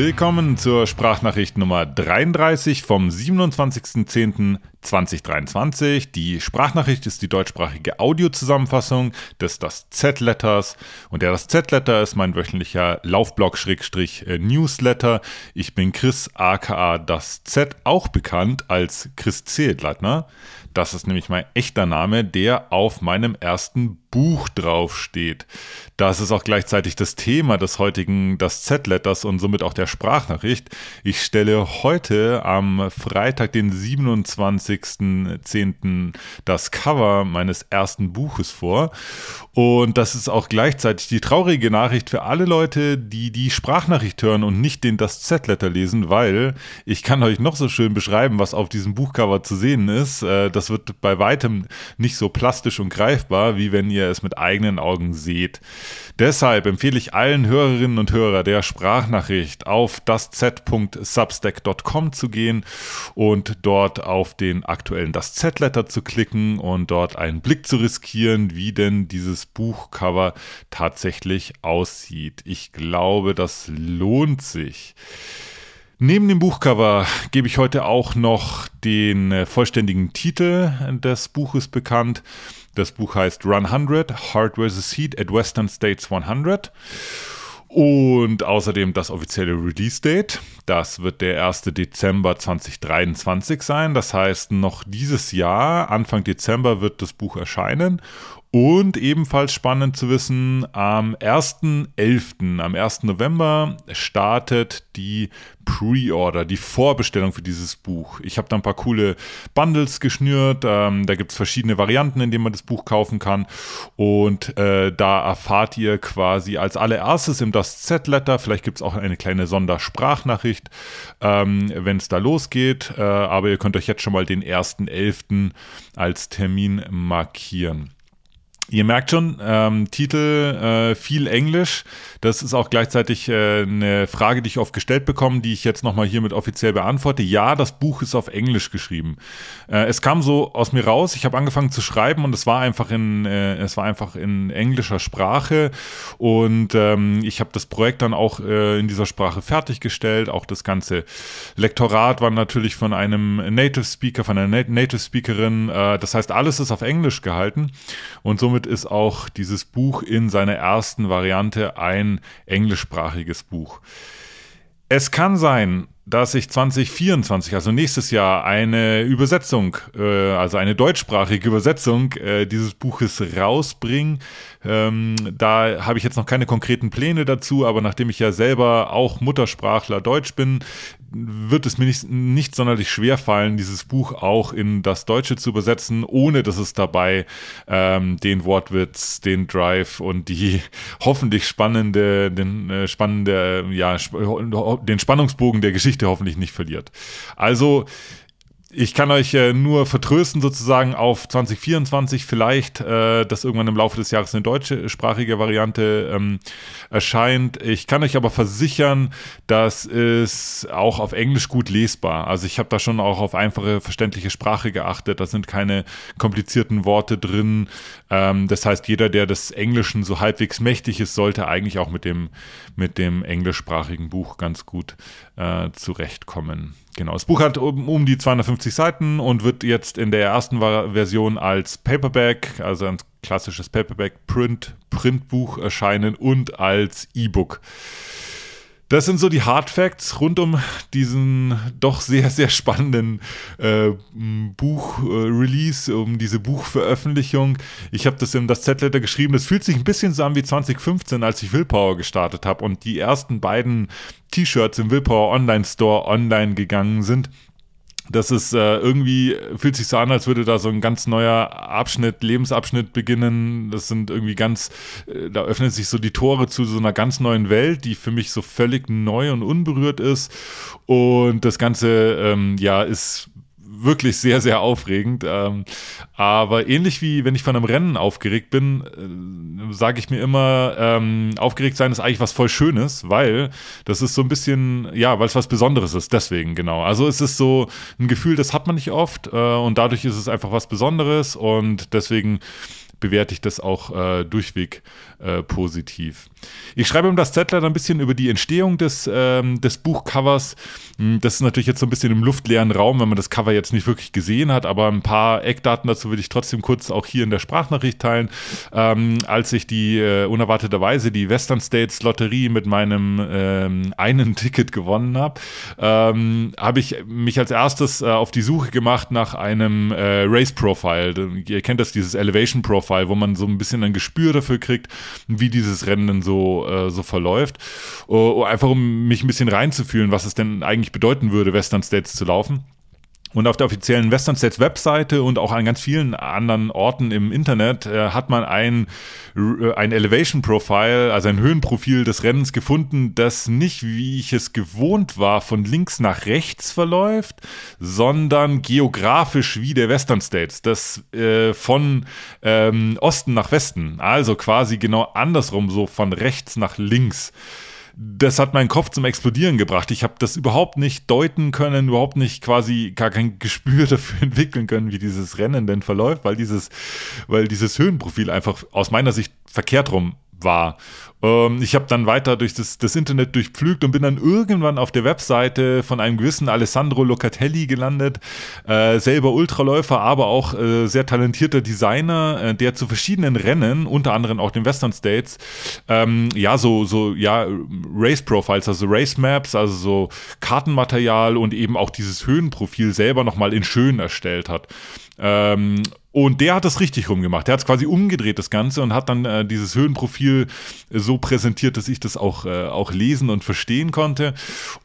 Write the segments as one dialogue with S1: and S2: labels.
S1: Willkommen zur Sprachnachricht Nummer 33 vom 27.10.2023. Die Sprachnachricht ist die deutschsprachige Audiozusammenfassung des Das Z-Letters. Und der Das Z-Letter ist mein wöchentlicher Laufblog-Newsletter. Ich bin Chris aka Das Z, auch bekannt als Chris Zehedleitner. Das ist nämlich mein echter Name, der auf meinem ersten Buch draufsteht. Das ist auch gleichzeitig das Thema des heutigen Das Z-Letters und somit auch der Sprachnachricht. Ich stelle heute am Freitag, den 27.10. das Cover meines ersten Buches vor. Und das ist auch gleichzeitig die traurige Nachricht für alle Leute, die die Sprachnachricht hören und nicht den Das Z-Letter lesen, weil ich kann euch noch so schön beschreiben, was auf diesem Buchcover zu sehen ist. Äh, das wird bei weitem nicht so plastisch und greifbar, wie wenn ihr es mit eigenen Augen seht. Deshalb empfehle ich allen Hörerinnen und Hörern der Sprachnachricht auf das-z.substack.com zu gehen und dort auf den aktuellen Das Z-Letter zu klicken und dort einen Blick zu riskieren, wie denn dieses Buchcover tatsächlich aussieht. Ich glaube, das lohnt sich. Neben dem Buchcover gebe ich heute auch noch den äh, vollständigen Titel des Buches bekannt. Das Buch heißt Run 100, Hard vs. Heat at Western States 100. Und außerdem das offizielle Release-Date. Das wird der 1. Dezember 2023 sein. Das heißt, noch dieses Jahr, Anfang Dezember, wird das Buch erscheinen. Und ebenfalls spannend zu wissen, am 1.11., am 1. November startet die Pre-Order, die Vorbestellung für dieses Buch. Ich habe da ein paar coole Bundles geschnürt. Ähm, da gibt es verschiedene Varianten, in denen man das Buch kaufen kann. Und äh, da erfahrt ihr quasi als allererstes im Das Z-Letter, vielleicht gibt es auch eine kleine Sondersprachnachricht, ähm, wenn es da losgeht. Äh, aber ihr könnt euch jetzt schon mal den 1.11. als Termin markieren. Ihr merkt schon, ähm, Titel äh, viel Englisch. Das ist auch gleichzeitig äh, eine Frage, die ich oft gestellt bekomme, die ich jetzt nochmal hiermit offiziell beantworte. Ja, das Buch ist auf Englisch geschrieben. Äh, es kam so aus mir raus. Ich habe angefangen zu schreiben und es war einfach in äh, es war einfach in englischer Sprache und ähm, ich habe das Projekt dann auch äh, in dieser Sprache fertiggestellt. Auch das ganze Lektorat war natürlich von einem Native Speaker, von einer Native Speakerin. Äh, das heißt, alles ist auf Englisch gehalten und somit somit ist auch dieses Buch in seiner ersten Variante ein englischsprachiges Buch. Es kann sein, dass ich 2024, also nächstes Jahr, eine Übersetzung, äh, also eine deutschsprachige Übersetzung äh, dieses Buches rausbringe. Ähm, da habe ich jetzt noch keine konkreten Pläne dazu, aber nachdem ich ja selber auch Muttersprachler Deutsch bin, wird es mir nicht, nicht sonderlich schwer fallen, dieses Buch auch in das Deutsche zu übersetzen, ohne dass es dabei ähm, den Wortwitz, den Drive und die hoffentlich spannende, den äh, spannende, ja, den Spannungsbogen der Geschichte hoffentlich nicht verliert. Also ich kann euch äh, nur vertrösten sozusagen auf 2024 vielleicht, äh, dass irgendwann im Laufe des Jahres eine deutschsprachige Variante ähm, erscheint. Ich kann euch aber versichern, dass es auch auf Englisch gut lesbar. Also ich habe da schon auch auf einfache, verständliche Sprache geachtet. Da sind keine komplizierten Worte drin. Ähm, das heißt, jeder, der des Englischen so halbwegs mächtig ist, sollte eigentlich auch mit dem, mit dem englischsprachigen Buch ganz gut äh, zurechtkommen. Genau, das Buch hat um, um, die 250 Seiten und wird jetzt in der ersten Version als Paperback, also ein klassisches Paperback Print, Printbuch erscheinen und als E-Book. Das sind so die Hard Facts rund um diesen doch sehr, sehr spannenden äh, Buch-Release, um diese Buchveröffentlichung. Ich habe das in das Z-Letter geschrieben. Das fühlt sich ein bisschen so an wie 2015, als ich Willpower gestartet habe und die ersten beiden T-Shirts im Willpower Online Store online gegangen sind. Das ist äh, irgendwie, fühlt sich so an, als würde da so ein ganz neuer Abschnitt, Lebensabschnitt beginnen. Das sind irgendwie ganz, äh, da öffnen sich so die Tore zu so einer ganz neuen Welt, die für mich so völlig neu und unberührt ist. Und das Ganze, ähm, ja, ist wirklich sehr, sehr aufregend. Ähm, aber ähnlich wie wenn ich von einem Rennen aufgeregt bin, äh, sage ich mir immer, ähm, aufgeregt sein ist eigentlich was voll Schönes, weil das ist so ein bisschen, ja, weil es was Besonderes ist. Deswegen, genau. Also es ist so ein Gefühl, das hat man nicht oft äh, und dadurch ist es einfach was Besonderes und deswegen bewerte ich das auch äh, durchweg äh, positiv. Ich schreibe im das Zettler ein bisschen über die Entstehung des, ähm, des Buchcovers. Hm, das ist natürlich jetzt so ein bisschen im luftleeren Raum, wenn man das Cover jetzt nicht wirklich gesehen hat, aber ein paar Eckdaten dazu würde ich trotzdem kurz auch hier in der Sprachnachricht teilen. Ähm, als ich die äh, unerwarteterweise die Western States Lotterie mit meinem ähm, einen Ticket gewonnen habe, ähm, habe ich mich als erstes äh, auf die Suche gemacht nach einem äh, Race Profile. Ihr kennt das, dieses Elevation Profile, wo man so ein bisschen ein Gespür dafür kriegt, wie dieses Rennen so, äh, so verläuft. Uh, einfach um mich ein bisschen reinzufühlen, was es denn eigentlich bedeuten würde, Western States zu laufen. Und auf der offiziellen Western States Webseite und auch an ganz vielen anderen Orten im Internet äh, hat man ein, äh, ein Elevation Profile, also ein Höhenprofil des Rennens gefunden, das nicht, wie ich es gewohnt war, von links nach rechts verläuft, sondern geografisch wie der Western States, das äh, von ähm, Osten nach Westen, also quasi genau andersrum, so von rechts nach links das hat meinen Kopf zum Explodieren gebracht. Ich habe das überhaupt nicht deuten können, überhaupt nicht quasi gar kein Gespür dafür entwickeln können, wie dieses Rennen denn verläuft, weil dieses, weil dieses Höhenprofil einfach aus meiner Sicht verkehrt rum war. Ähm, ich habe dann weiter durch das, das, Internet durchpflügt und bin dann irgendwann auf der Webseite von einem gewissen Alessandro Locatelli gelandet, äh, selber Ultraläufer, aber auch äh, sehr talentierter Designer, äh, der zu verschiedenen Rennen, unter anderem auch den Western States, ähm, ja, so, so, ja, Race Profiles, also Race Maps, also so Kartenmaterial und eben auch dieses Höhenprofil selber nochmal in schön erstellt hat. Ähm, und der hat das richtig rumgemacht. Der hat es quasi umgedreht, das Ganze, und hat dann äh, dieses Höhenprofil so präsentiert, dass ich das auch, äh, auch lesen und verstehen konnte.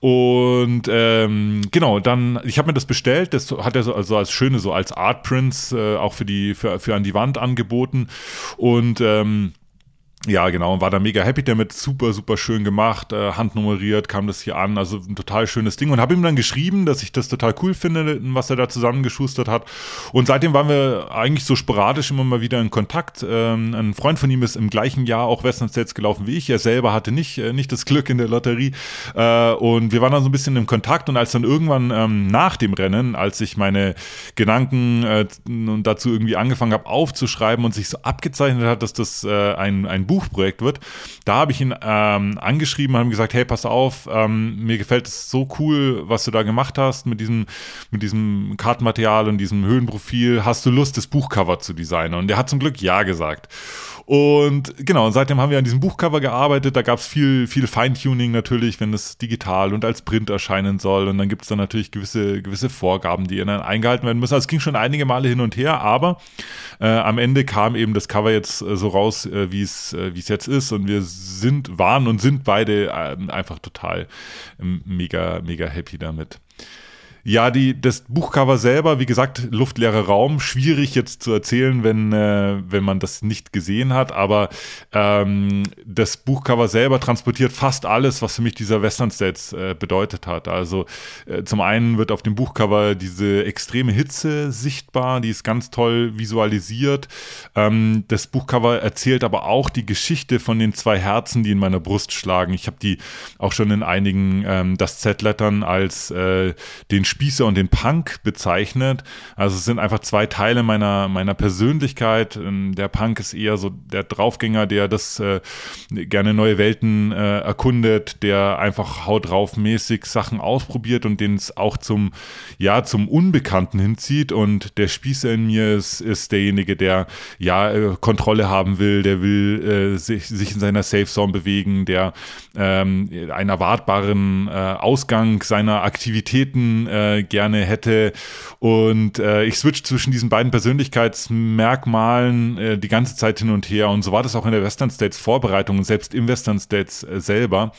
S1: Und ähm, genau, dann, ich habe mir das bestellt, das hat er so also als schöne, so als Art Prints äh, auch für die, für, für an die Wand angeboten. Und ähm, ja, genau, und war da mega happy damit, super, super schön gemacht, äh, handnummeriert, kam das hier an, also ein total schönes Ding und habe ihm dann geschrieben, dass ich das total cool finde, was er da zusammengeschustert hat. Und seitdem waren wir eigentlich so sporadisch immer mal wieder in Kontakt. Ähm, ein Freund von ihm ist im gleichen Jahr auch Western States gelaufen wie ich, er selber hatte nicht, äh, nicht das Glück in der Lotterie. Äh, und wir waren dann so ein bisschen im Kontakt und als dann irgendwann ähm, nach dem Rennen, als ich meine Gedanken äh, dazu irgendwie angefangen habe aufzuschreiben und sich so abgezeichnet hat, dass das äh, ein, ein Buchprojekt wird. Da habe ich ihn ähm, angeschrieben und gesagt, hey, pass auf, ähm, mir gefällt es so cool, was du da gemacht hast mit diesem, mit diesem Kartenmaterial und diesem Höhenprofil. Hast du Lust, das Buchcover zu designen? Und er hat zum Glück Ja gesagt. Und genau, und seitdem haben wir an diesem Buchcover gearbeitet. Da gab es viel, viel Feintuning natürlich, wenn es digital und als Print erscheinen soll. Und dann gibt es dann natürlich gewisse, gewisse Vorgaben, die dann eingehalten werden müssen. Also es ging schon einige Male hin und her, aber äh, am Ende kam eben das Cover jetzt äh, so raus, äh, wie es äh, wie es jetzt ist. Und wir sind, waren und sind beide äh, einfach total ähm, mega, mega happy damit. Ja, die, das Buchcover selber, wie gesagt, luftleerer Raum, schwierig jetzt zu erzählen, wenn, äh, wenn man das nicht gesehen hat, aber ähm, das Buchcover selber transportiert fast alles, was für mich dieser Western States äh, bedeutet hat. Also äh, zum einen wird auf dem Buchcover diese extreme Hitze sichtbar, die ist ganz toll visualisiert. Ähm, das Buchcover erzählt aber auch die Geschichte von den zwei Herzen, die in meiner Brust schlagen. Ich habe die auch schon in einigen ähm, das Z-Lettern als äh, den Spießer und den Punk bezeichnet. Also es sind einfach zwei Teile meiner, meiner Persönlichkeit. Ähm, der Punk ist eher so der Draufgänger, der das äh, gerne neue Welten äh, erkundet, der einfach haut drauf mäßig Sachen ausprobiert und den es auch zum, ja, zum Unbekannten hinzieht. Und der Spießer in mir ist, ist derjenige, der ja äh, Kontrolle haben will, der will äh, sich, sich in seiner Safe Zone bewegen, der ähm, einen erwartbaren äh, Ausgang seiner Aktivitäten äh, äh, gerne hätte. Und äh, ich switch zwischen diesen beiden Persönlichkeitsmerkmalen äh, die ganze Zeit hin und her. Und so war das auch in der Western States Vorbereitung selbst im Western States äh, selber.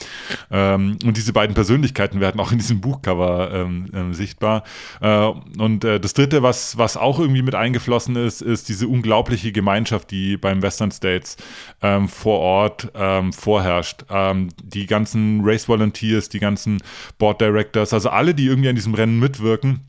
S1: Ähm, und diese beiden Persönlichkeiten werden auch in diesem Buchcover ähm, ähm, sichtbar. Äh, und das dritte, was, was auch irgendwie mit eingeflossen ist, ist diese unglaubliche Gemeinschaft, die beim Western States ähm, vor Ort ähm, vorherrscht. Ähm, die ganzen Race Volunteers, die ganzen Board Directors, also alle, die irgendwie an diesem Rennen mitwirken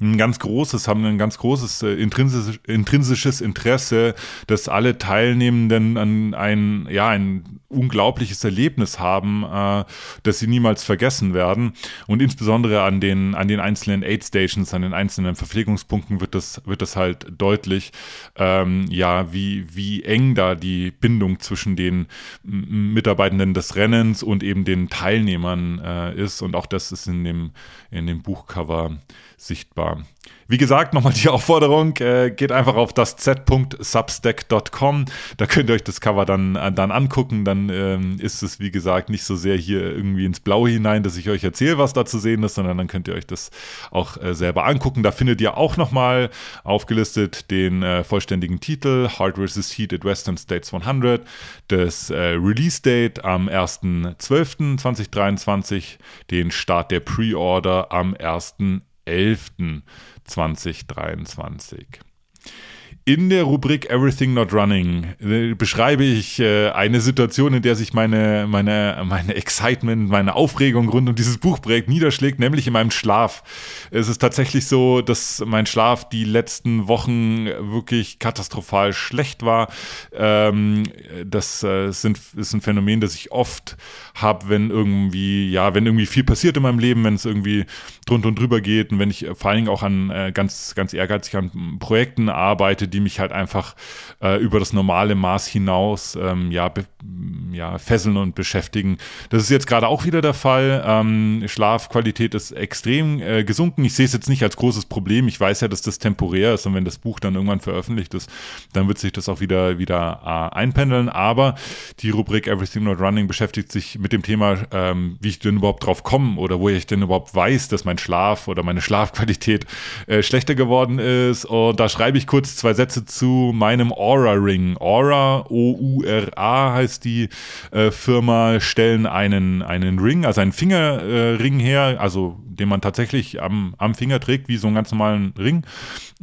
S1: ein ganz großes, haben ein ganz großes äh, intrinsisch, intrinsisches Interesse, dass alle Teilnehmenden an ein, ja, ein unglaubliches Erlebnis haben, äh, das sie niemals vergessen werden. Und insbesondere an den, an den einzelnen Aid Stations, an den einzelnen Verpflegungspunkten wird das, wird das halt deutlich, ähm, ja, wie, wie eng da die Bindung zwischen den Mitarbeitenden des Rennens und eben den Teilnehmern äh, ist. Und auch das ist in dem, in dem Buchcover sichtbar. Wie gesagt, nochmal die Aufforderung, äh, geht einfach auf das z.substack.com, da könnt ihr euch das Cover dann, äh, dann angucken, dann ähm, ist es, wie gesagt, nicht so sehr hier irgendwie ins Blaue hinein, dass ich euch erzähle, was da zu sehen ist, sondern dann könnt ihr euch das auch äh, selber angucken. Da findet ihr auch nochmal aufgelistet den äh, vollständigen Titel, Hard vs. Heat at Western States 100, das äh, Release-Date am 1.12.2023, den Start der Pre-Order am 1.11.2023. In der Rubrik Everything Not Running äh, beschreibe ich äh, eine Situation, in der sich meine, meine, meine Excitement, meine Aufregung rund um dieses Buchprojekt niederschlägt, nämlich in meinem Schlaf. Es ist tatsächlich so, dass mein Schlaf die letzten Wochen wirklich katastrophal schlecht war. Ähm, das äh, sind, ist ein Phänomen, das ich oft habe, wenn irgendwie, ja, wenn irgendwie viel passiert in meinem Leben, wenn es irgendwie drunter und drüber geht und wenn ich vor allen Dingen auch an äh, ganz, ganz ehrgeizig an Projekten arbeite, die mich halt einfach äh, über das normale Maß hinaus ähm, ja, ja, fesseln und beschäftigen. Das ist jetzt gerade auch wieder der Fall. Ähm, Schlafqualität ist extrem äh, gesunken. Ich sehe es jetzt nicht als großes Problem. Ich weiß ja, dass das temporär ist und wenn das Buch dann irgendwann veröffentlicht ist, dann wird sich das auch wieder, wieder äh, einpendeln. Aber die Rubrik Everything Not Running beschäftigt sich mit dem Thema, ähm, wie ich denn überhaupt drauf komme oder wo ich denn überhaupt weiß, dass mein Schlaf oder meine Schlafqualität äh, schlechter geworden ist. Und da schreibe ich kurz zwei Sätze zu meinem Aura Ring. Aura, O-U-R-A heißt die äh, Firma, stellen einen, einen Ring, also einen Fingerring her, also den man tatsächlich am, am Finger trägt, wie so einen ganz normalen Ring.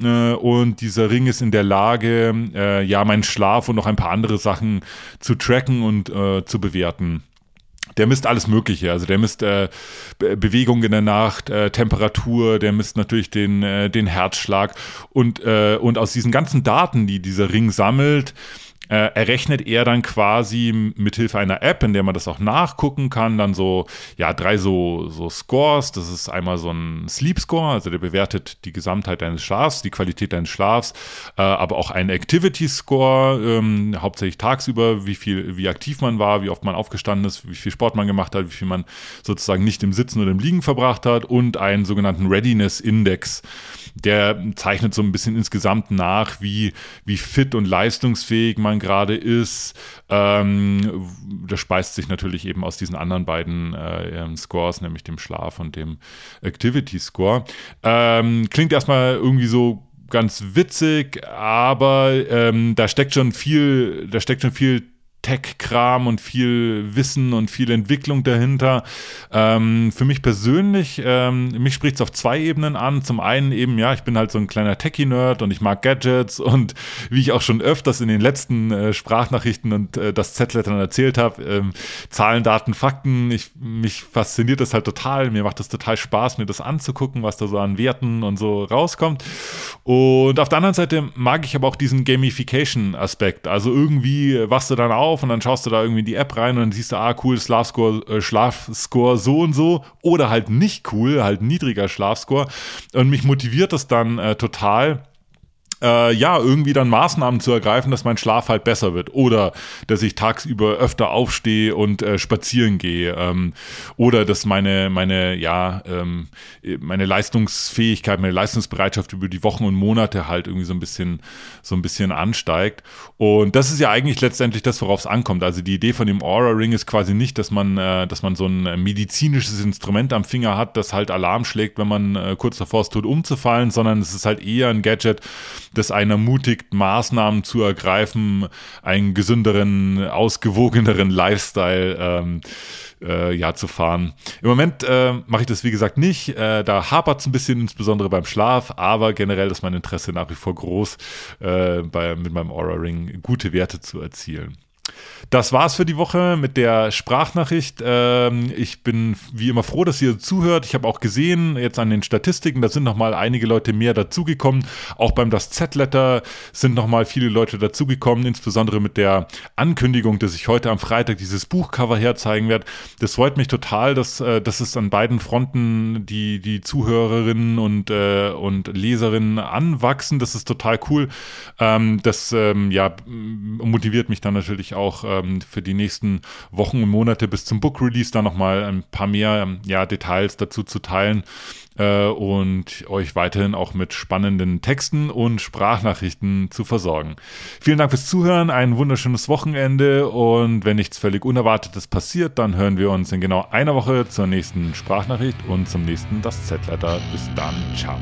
S1: Äh, und dieser Ring ist in der Lage, äh, ja, meinen Schlaf und noch ein paar andere Sachen zu tracken und zu bewerten. Der misst alles Mögliche. Also der misst äh, Bewegung in der Nacht, äh, Temperatur, der misst natürlich den, äh, den Herzschlag. Und, und aus diesen ganzen Daten, die dieser Ring sammelt, äh, errechnet er dann quasi mithilfe einer App, in der man das auch nachgucken kann, dann so, ja, drei so, so Scores. Das ist einmal so ein Sleep Score, also der bewertet die Gesamtheit deines Schlafs, die Qualität deines Schlafs, äh, aber auch ein Activity Score, ähm, hauptsächlich tagsüber, wie viel, wie aktiv man war, wie oft man aufgestanden ist, wie viel Sport man gemacht hat, wie viel man sozusagen nicht im Sitzen oder im Liegen verbracht hat und einen sogenannten Readiness Index der zeichnet so ein bisschen insgesamt nach, wie, wie fit und leistungsfähig man gerade ist. Ähm, das speist sich natürlich eben aus diesen anderen beiden äh, Scores, nämlich dem Schlaf und dem Activity Score. Ähm, klingt erstmal irgendwie so ganz witzig, aber ähm, da steckt schon viel, da steckt schon viel Tech-Kram und viel Wissen und viel Entwicklung dahinter. Ähm, für mich persönlich, ähm, mich spricht es auf zwei Ebenen an. Zum einen eben, ja, ich bin halt so ein kleiner Techie-Nerd und ich mag Gadgets und wie ich auch schon öfters in den letzten äh, Sprachnachrichten und äh, das Z-Lettern erzählt habe, ähm, Zahlen, Daten, Fakten, ich, mich fasziniert das halt total. Mir macht das total Spaß, mir das anzugucken, was da so an Werten und so rauskommt. Und auf der anderen Seite mag ich aber auch diesen Gamification-Aspekt. Also irgendwie wachst du dann auf auf und dann schaust du da irgendwie in die App rein und dann siehst du, ah, cool, Schlafscore, äh, Schlafscore so und so oder halt nicht cool, halt niedriger Schlafscore. Und mich motiviert das dann äh, total äh, ja, irgendwie dann Maßnahmen zu ergreifen, dass mein Schlaf halt besser wird. Oder dass ich tagsüber öfter aufstehe und äh, spazieren gehe. Ähm, oder dass meine, meine, ja, ähm, meine Leistungsfähigkeit, meine Leistungsbereitschaft über die Wochen und Monate halt irgendwie so ein bisschen, so ein bisschen ansteigt. Und das ist ja eigentlich letztendlich das, worauf es ankommt. Also die Idee von dem Aura Ring ist quasi nicht, dass man, äh, dass man so ein medizinisches Instrument am Finger hat, das halt Alarm schlägt, wenn man äh, kurz davor ist, tot umzufallen, sondern es ist halt eher ein Gadget, das einen ermutigt, Maßnahmen zu ergreifen, einen gesünderen, ausgewogeneren Lifestyle ähm, äh, ja, zu fahren. Im Moment äh, mache ich das, wie gesagt, nicht. Äh, da hapert es ein bisschen, insbesondere beim Schlaf, aber generell ist mein Interesse nach wie vor groß, äh, bei, mit meinem Aura Ring gute Werte zu erzielen. Das war's für die Woche mit der Sprachnachricht. Ähm, ich bin wie immer froh, dass ihr zuhört. Ich habe auch gesehen, jetzt an den Statistiken, da sind nochmal einige Leute mehr dazugekommen. Auch beim Das Z-Letter sind nochmal viele Leute dazugekommen, insbesondere mit der Ankündigung, dass ich heute am Freitag dieses Buchcover herzeigen werde. Das freut mich total, dass, äh, dass es an beiden Fronten die, die Zuhörerinnen und, äh, und Leserinnen anwachsen. Das ist total cool. Ähm, das ähm, ja, motiviert mich dann natürlich auch ähm, für die nächsten Wochen und Monate bis zum Book Release da nochmal ein paar mehr ähm, ja, Details dazu zu teilen äh, und euch weiterhin auch mit spannenden Texten und Sprachnachrichten zu versorgen. Vielen Dank fürs Zuhören, ein wunderschönes Wochenende und wenn nichts völlig Unerwartetes passiert, dann hören wir uns in genau einer Woche zur nächsten Sprachnachricht und zum nächsten Das Z-Letter. Bis dann, ciao.